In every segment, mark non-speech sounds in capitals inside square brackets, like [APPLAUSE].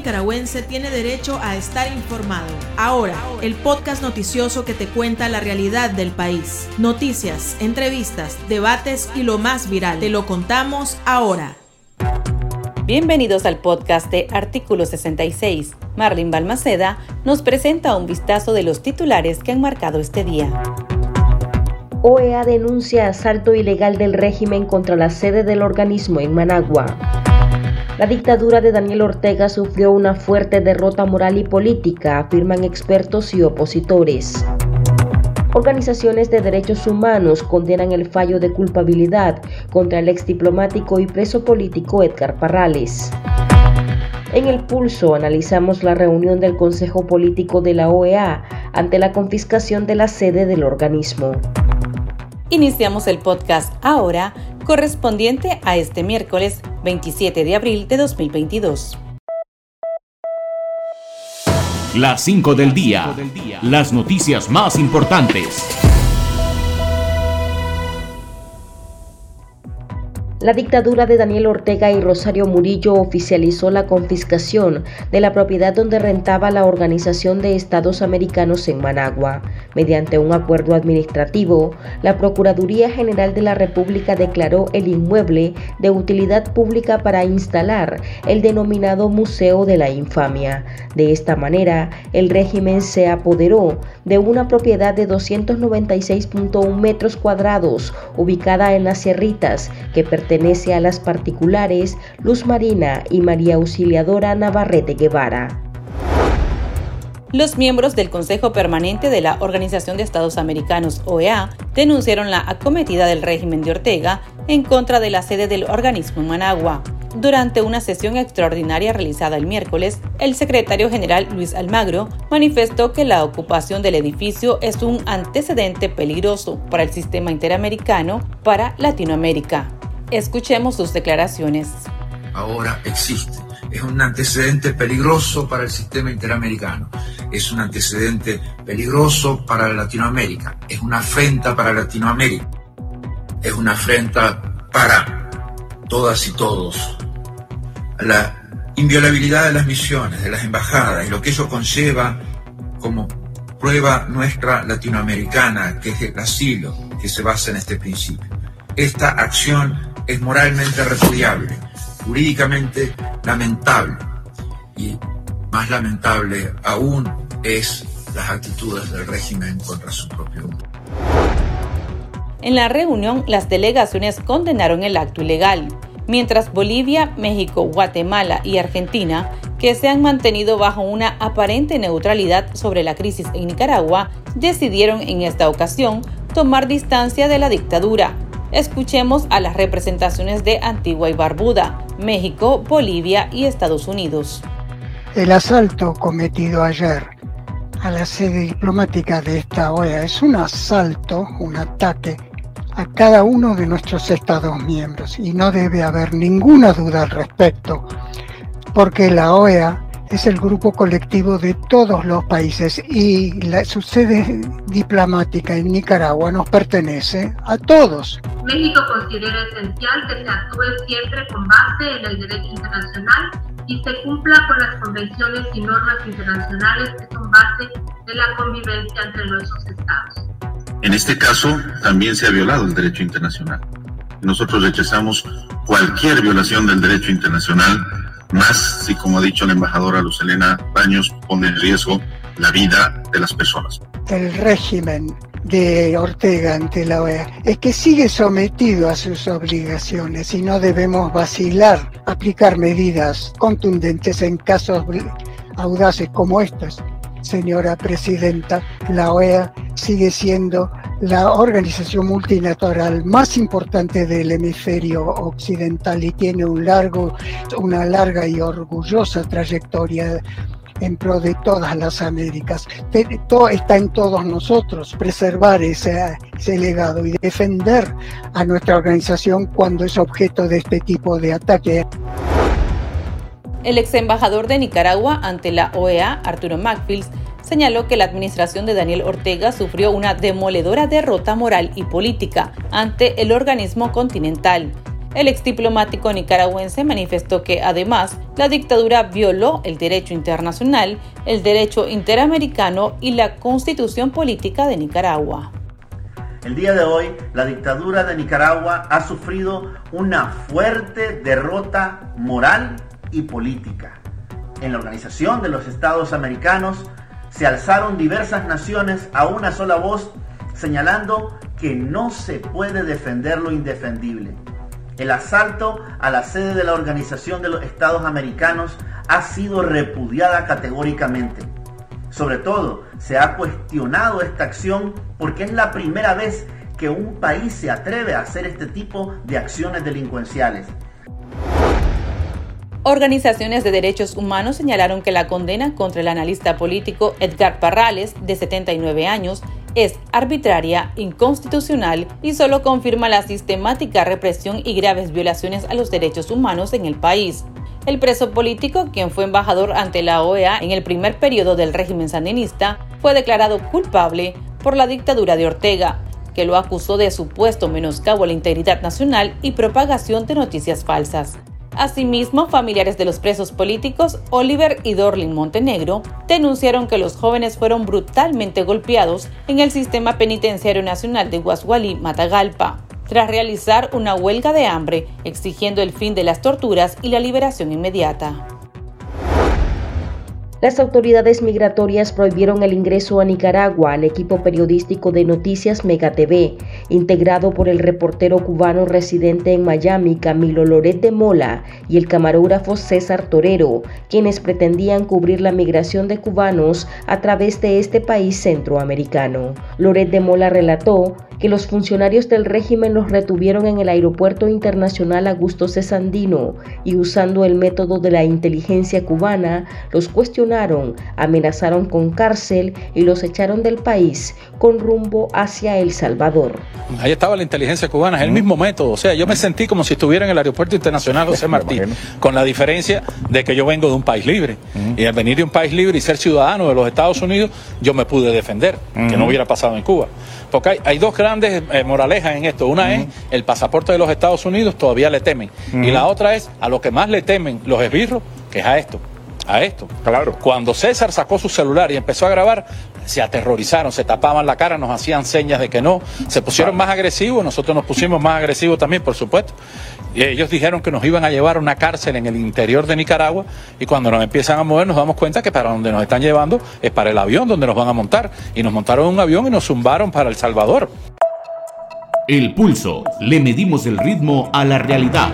nicaragüense tiene derecho a estar informado. Ahora, el podcast noticioso que te cuenta la realidad del país. Noticias, entrevistas, debates y lo más viral. Te lo contamos ahora. Bienvenidos al podcast de Artículo 66. Marlene Balmaceda nos presenta un vistazo de los titulares que han marcado este día. OEA denuncia asalto ilegal del régimen contra la sede del organismo en Managua. La dictadura de Daniel Ortega sufrió una fuerte derrota moral y política, afirman expertos y opositores. Organizaciones de derechos humanos condenan el fallo de culpabilidad contra el exdiplomático y preso político Edgar Parrales. En el pulso analizamos la reunión del Consejo Político de la OEA ante la confiscación de la sede del organismo. Iniciamos el podcast ahora correspondiente a este miércoles 27 de abril de 2022. Las 5 del día. Las noticias más importantes. La dictadura de Daniel Ortega y Rosario Murillo oficializó la confiscación de la propiedad donde rentaba la Organización de Estados Americanos en Managua. Mediante un acuerdo administrativo, la Procuraduría General de la República declaró el inmueble de utilidad pública para instalar el denominado Museo de la Infamia. De esta manera, el régimen se apoderó de una propiedad de 296.1 metros cuadrados ubicada en las Sierritas que pertenece pertenece a las particulares Luz Marina y María Auxiliadora Navarrete Guevara. Los miembros del Consejo Permanente de la Organización de Estados Americanos, OEA, denunciaron la acometida del régimen de Ortega en contra de la sede del organismo en Managua. Durante una sesión extraordinaria realizada el miércoles, el secretario general Luis Almagro manifestó que la ocupación del edificio es un antecedente peligroso para el sistema interamericano para Latinoamérica. Escuchemos sus declaraciones. Ahora existe. Es un antecedente peligroso para el sistema interamericano. Es un antecedente peligroso para Latinoamérica. Es una afrenta para Latinoamérica. Es una afrenta para todas y todos. La inviolabilidad de las misiones, de las embajadas y lo que ello conlleva como prueba nuestra latinoamericana, que es el asilo, que se basa en este principio. Esta acción es moralmente repudiable, jurídicamente lamentable y más lamentable aún es las actitudes del régimen contra su propio. En la reunión, las delegaciones condenaron el acto ilegal, mientras Bolivia, México, Guatemala y Argentina, que se han mantenido bajo una aparente neutralidad sobre la crisis en Nicaragua, decidieron en esta ocasión tomar distancia de la dictadura Escuchemos a las representaciones de Antigua y Barbuda, México, Bolivia y Estados Unidos. El asalto cometido ayer a la sede diplomática de esta OEA es un asalto, un ataque a cada uno de nuestros Estados miembros y no debe haber ninguna duda al respecto, porque la OEA es el grupo colectivo de todos los países y la, su sede diplomática en Nicaragua nos pertenece a todos. México considera esencial que se actúe siempre con base en el derecho internacional y se cumpla con las convenciones y normas internacionales que son base de la convivencia entre nuestros estados. En este caso, también se ha violado el derecho internacional. Nosotros rechazamos cualquier violación del derecho internacional más si, como ha dicho la embajadora Lucelena Baños, pone en riesgo la vida de las personas. El régimen de Ortega ante la OEA es que sigue sometido a sus obligaciones y no debemos vacilar, aplicar medidas contundentes en casos audaces como estos. Señora Presidenta, la OEA sigue siendo la organización multilateral más importante del hemisferio occidental y tiene un largo, una larga y orgullosa trayectoria en pro de todas las Américas. Todo está en todos nosotros preservar ese, ese, legado y defender a nuestra organización cuando es objeto de este tipo de ataque. El ex embajador de Nicaragua ante la OEA, Arturo Macfield, señaló que la administración de Daniel Ortega sufrió una demoledora derrota moral y política ante el organismo continental. El ex diplomático nicaragüense manifestó que además la dictadura violó el derecho internacional, el derecho interamericano y la constitución política de Nicaragua. El día de hoy, la dictadura de Nicaragua ha sufrido una fuerte derrota moral y política. En la Organización de los Estados Americanos se alzaron diversas naciones a una sola voz señalando que no se puede defender lo indefendible. El asalto a la sede de la Organización de los Estados Americanos ha sido repudiada categóricamente. Sobre todo, se ha cuestionado esta acción porque es la primera vez que un país se atreve a hacer este tipo de acciones delincuenciales. Organizaciones de derechos humanos señalaron que la condena contra el analista político Edgar Parrales, de 79 años, es arbitraria, inconstitucional y solo confirma la sistemática represión y graves violaciones a los derechos humanos en el país. El preso político, quien fue embajador ante la OEA en el primer periodo del régimen sandinista, fue declarado culpable por la dictadura de Ortega, que lo acusó de supuesto menoscabo a la integridad nacional y propagación de noticias falsas. Asimismo, familiares de los presos políticos Oliver y Dorlin Montenegro denunciaron que los jóvenes fueron brutalmente golpeados en el sistema penitenciario nacional de Guasgualí, Matagalpa, tras realizar una huelga de hambre exigiendo el fin de las torturas y la liberación inmediata. Las autoridades migratorias prohibieron el ingreso a Nicaragua al equipo periodístico de noticias Mega TV, integrado por el reportero cubano residente en Miami Camilo Loret de Mola y el camarógrafo César Torero, quienes pretendían cubrir la migración de cubanos a través de este país centroamericano. Loret de Mola relató que los funcionarios del régimen los retuvieron en el Aeropuerto Internacional Augusto Cesandino y usando el método de la inteligencia cubana, los cuestionaron, amenazaron con cárcel y los echaron del país con rumbo hacia El Salvador. Ahí estaba la inteligencia cubana, es el mismo método, o sea, yo me sentí como si estuviera en el Aeropuerto Internacional José [LAUGHS] Martí, con la diferencia de que yo vengo de un país libre y al venir de un país libre y ser ciudadano de los Estados Unidos, yo me pude defender, que no hubiera pasado en Cuba. Porque hay, dos grandes eh, moralejas en esto. Una es el pasaporte de los Estados Unidos todavía le temen. Y la otra es a lo que más le temen los esbirros, que es a esto. A esto. Claro. Cuando César sacó su celular y empezó a grabar, se aterrorizaron, se tapaban la cara, nos hacían señas de que no, se pusieron más agresivos, nosotros nos pusimos más agresivos también, por supuesto. Y ellos dijeron que nos iban a llevar a una cárcel en el interior de Nicaragua y cuando nos empiezan a mover nos damos cuenta que para donde nos están llevando es para el avión donde nos van a montar. Y nos montaron un avión y nos zumbaron para El Salvador. El pulso. Le medimos el ritmo a la realidad.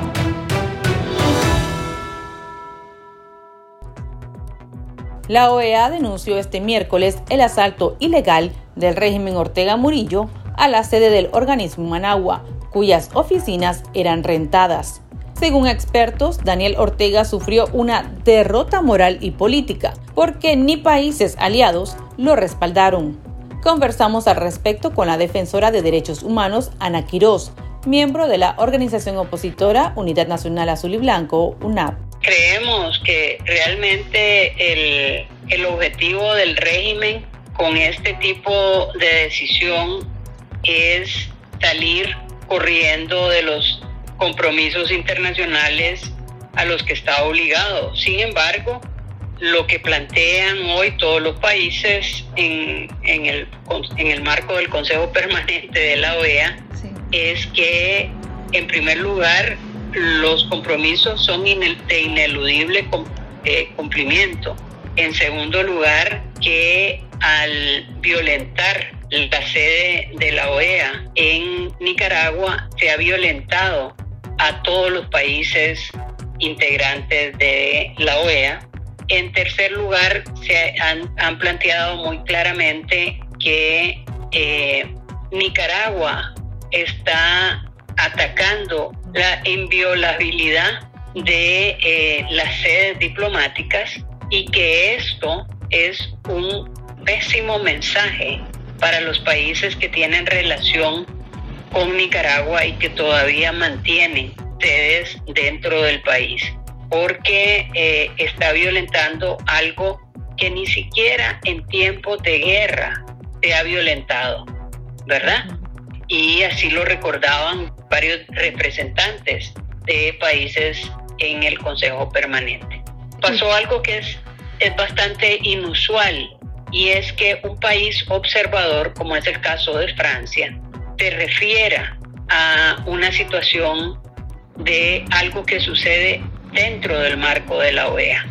La OEA denunció este miércoles el asalto ilegal del régimen Ortega Murillo a la sede del organismo Managua, cuyas oficinas eran rentadas. Según expertos, Daniel Ortega sufrió una derrota moral y política, porque ni países aliados lo respaldaron. Conversamos al respecto con la defensora de derechos humanos, Ana Quirós, miembro de la organización opositora Unidad Nacional Azul y Blanco, UNAP. Creemos que realmente el, el objetivo del régimen con este tipo de decisión es salir corriendo de los compromisos internacionales a los que está obligado. Sin embargo, lo que plantean hoy todos los países en, el, en el marco del Consejo Permanente de la OEA es que, en primer lugar, los compromisos son de ineludible eh, cumplimiento. En segundo lugar, que al violentar la sede de la OEA en Nicaragua se ha violentado a todos los países integrantes de la OEA. En tercer lugar, se han, planteado muy claramente que eh, Nicaragua está atacando la inviolabilidad de eh, las sedes diplomáticas y que esto es un pésimo mensaje para los países que tienen relación con Nicaragua y que todavía mantienen sedes dentro del país, porque eh, está violentando algo que ni siquiera en tiempos de guerra se ha violentado, ¿verdad? Y así lo recordaban varios representantes de países en el Consejo Permanente. Pasó algo que es, es bastante inusual y es que un país observador, como es el caso de Francia, te refiera a una situación de algo que sucede dentro del marco de la OEA.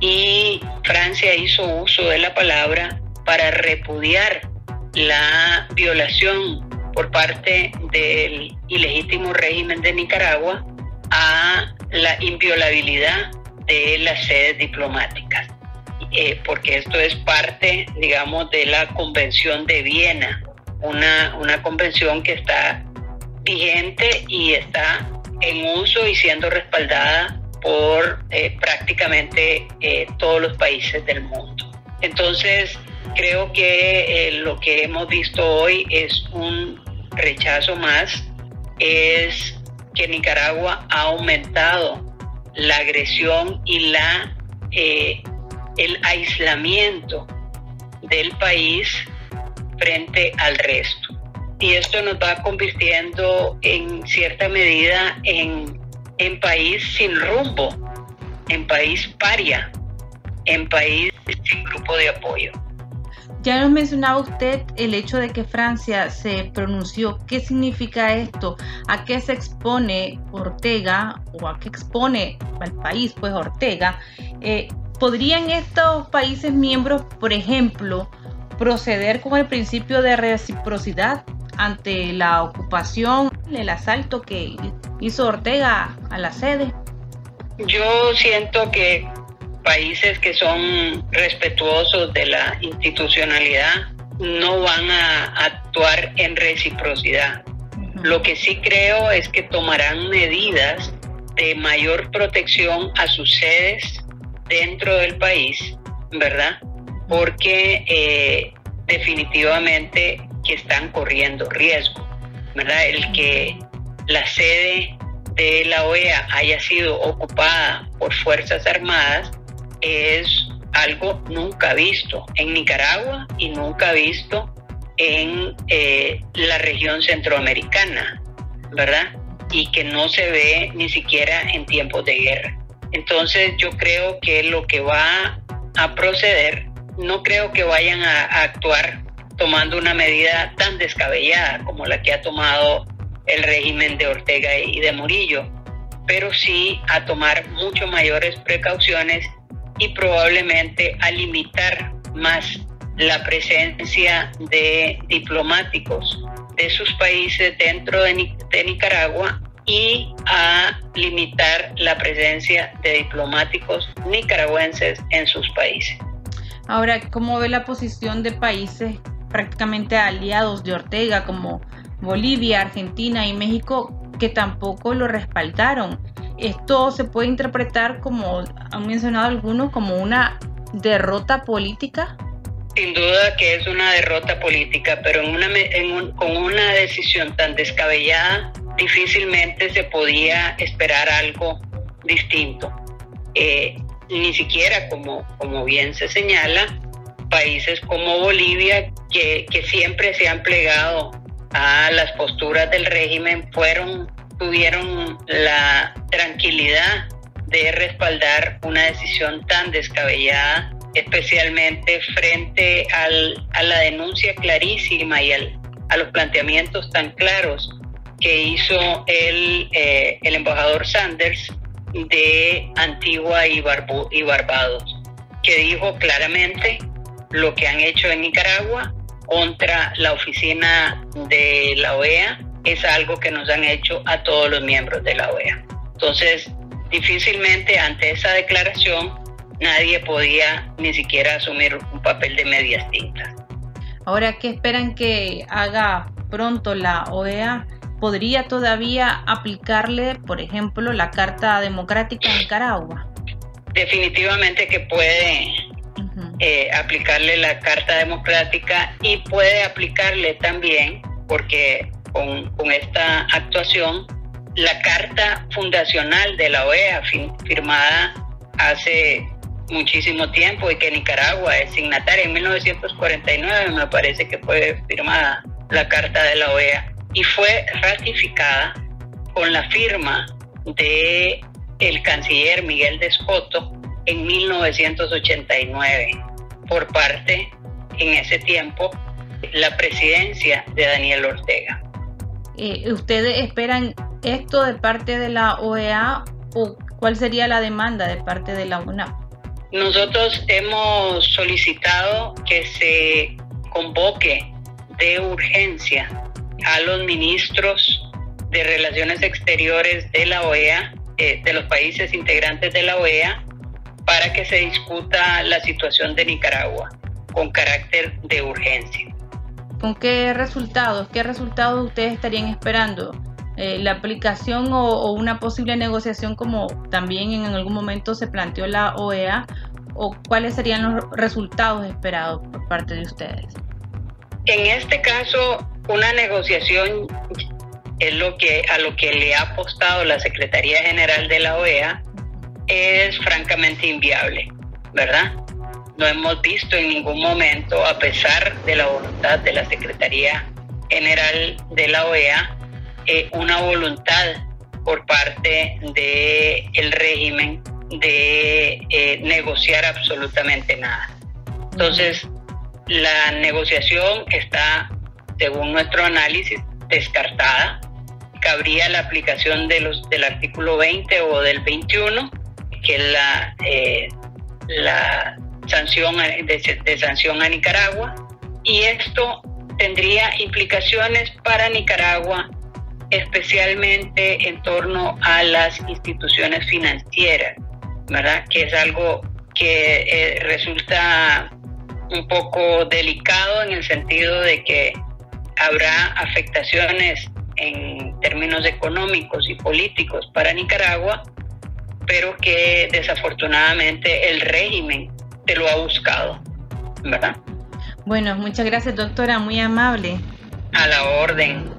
Y Francia hizo uso de la palabra para repudiar la violación por parte del ilegítimo régimen de Nicaragua a la inviolabilidad de las sedes diplomáticas, eh, porque esto es parte, digamos, de la Convención de Viena, una, una convención que está vigente y está en uso y siendo respaldada por eh, prácticamente eh, todos los países del mundo. Entonces, creo que lo que hemos visto hoy es un rechazo más, es que Nicaragua ha aumentado la agresión y la, eh, el aislamiento del país frente al resto. Y esto nos va convirtiendo en cierta medida en, en país sin rumbo, en país paria, en país sin grupo de apoyo. Ya nos mencionaba usted el hecho de que Francia se pronunció. ¿Qué significa esto? ¿A qué se expone Ortega o a qué expone al país, pues Ortega? Eh, ¿Podrían estos países miembros, por ejemplo, proceder con el principio de reciprocidad ante la ocupación, el asalto que hizo Ortega a la sede? Yo siento que países que son respetuosos de la institucionalidad no van a actuar en reciprocidad. Lo que sí creo es que tomarán medidas de mayor protección a sus sedes dentro del país, ¿verdad? Porque eh, definitivamente que están corriendo riesgo, ¿verdad? El que la sede de la OEA haya sido ocupada por Fuerzas Armadas es algo nunca visto en Nicaragua y nunca visto en eh, la región centroamericana, ¿verdad? Y que no se ve ni siquiera en tiempos de guerra. Entonces yo creo que lo que va a proceder, no creo que vayan a, a actuar tomando una medida tan descabellada como la que ha tomado el régimen de Ortega y de Murillo, pero sí a tomar mucho mayores precauciones y probablemente a limitar más la presencia de diplomáticos de sus países dentro de, Nicaragua y a limitar la presencia de diplomáticos nicaragüenses en sus países. Ahora, ¿cómo ve la posición de países prácticamente aliados de Ortega como Bolivia, Argentina y México que tampoco lo respaldaron? Esto se puede interpretar como, han mencionado algunos, como una derrota política. Sin duda que es una derrota política, pero en una, con una decisión tan descabellada, difícilmente se podía esperar algo distinto. Eh, ni siquiera, como, como bien se señala, países como Bolivia, que, que siempre se han plegado a las posturas del régimen, fueron tuvieron la tranquilidad de respaldar una decisión tan descabellada, especialmente frente a la denuncia clarísima y a los planteamientos tan claros que hizo el, eh, el embajador Sanders de Antigua y, y Barbados, que dijo claramente lo que han hecho en Nicaragua contra la oficina de la OEA es algo que nos han hecho a todos los miembros de la OEA. Entonces, difícilmente ante esa declaración nadie podía ni siquiera asumir un papel de medias tintas. Ahora, ¿qué esperan que haga pronto la OEA? ¿Podría todavía aplicarle, por ejemplo, la Carta Democrática en Nicaragua? Definitivamente que puede eh, aplicarle la Carta Democrática y puede aplicarle también, porque con, esta actuación la carta fundacional de la OEA firmada hace muchísimo tiempo y que Nicaragua es signataria en 1949 me parece que fue firmada la carta de la OEA y fue ratificada con la firma de el canciller Miguel Descoto en 1989 por parte en ese tiempo la presidencia de Daniel Ortega. Eh, ¿Ustedes esperan esto de parte de la OEA o cuál sería la demanda de parte de la UNAP? Nosotros hemos solicitado que se convoque de urgencia a los ministros de Relaciones Exteriores de la OEA, eh, de los países integrantes de la OEA, para que se discuta la situación de Nicaragua con carácter de urgencia. ¿Con qué resultados? ¿Qué resultados ustedes estarían esperando? Eh, ¿La aplicación o, una posible negociación como también en algún momento se planteó la OEA? ¿O cuáles serían los resultados esperados por parte de ustedes? En este caso, una negociación es lo que a lo que le ha apostado la Secretaría General de la OEA es francamente inviable, ¿verdad? No hemos visto en ningún momento, a pesar de la voluntad de la Secretaría General de la OEA, eh, una voluntad por parte del el régimen de eh, negociar absolutamente nada. Entonces, la negociación está, según nuestro análisis, descartada. Cabría la aplicación del artículo 20 o del 21, que es la, eh, la sanción de, sanción a Nicaragua y esto tendría implicaciones para Nicaragua, especialmente en torno a las instituciones financieras, ¿verdad? Que es algo que eh, resulta un poco delicado en el sentido de que habrá afectaciones en términos económicos y políticos para Nicaragua, pero que desafortunadamente el régimen lo ha buscado, ¿verdad? Bueno, muchas gracias doctora, muy amable. A la orden.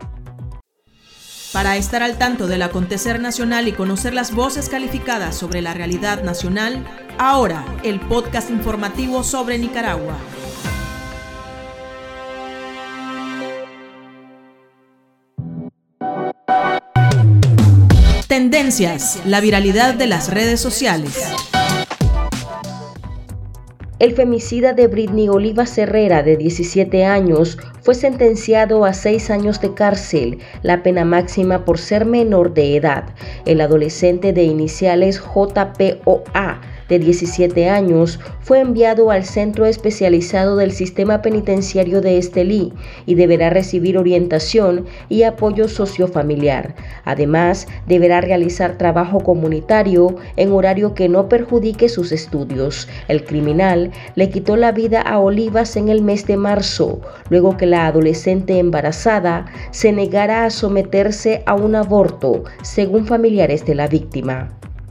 Para estar al tanto del acontecer nacional y conocer las voces calificadas sobre la realidad nacional, ahora el podcast informativo sobre Nicaragua. Tendencias, la viralidad de las redes sociales. El femicida de Britney Oliva Herrera, de 17 años, fue sentenciado a seis años de cárcel, la pena máxima por ser menor de edad. El adolescente de iniciales JPOA de 17 años, fue enviado al centro especializado del sistema penitenciario de Estelí y deberá recibir orientación y apoyo sociofamiliar. Además, deberá realizar trabajo comunitario en horario que no perjudique sus estudios. El criminal le quitó la vida a Olivas en el mes de marzo, luego que la adolescente embarazada se negara a someterse a un aborto, según familiares de la víctima.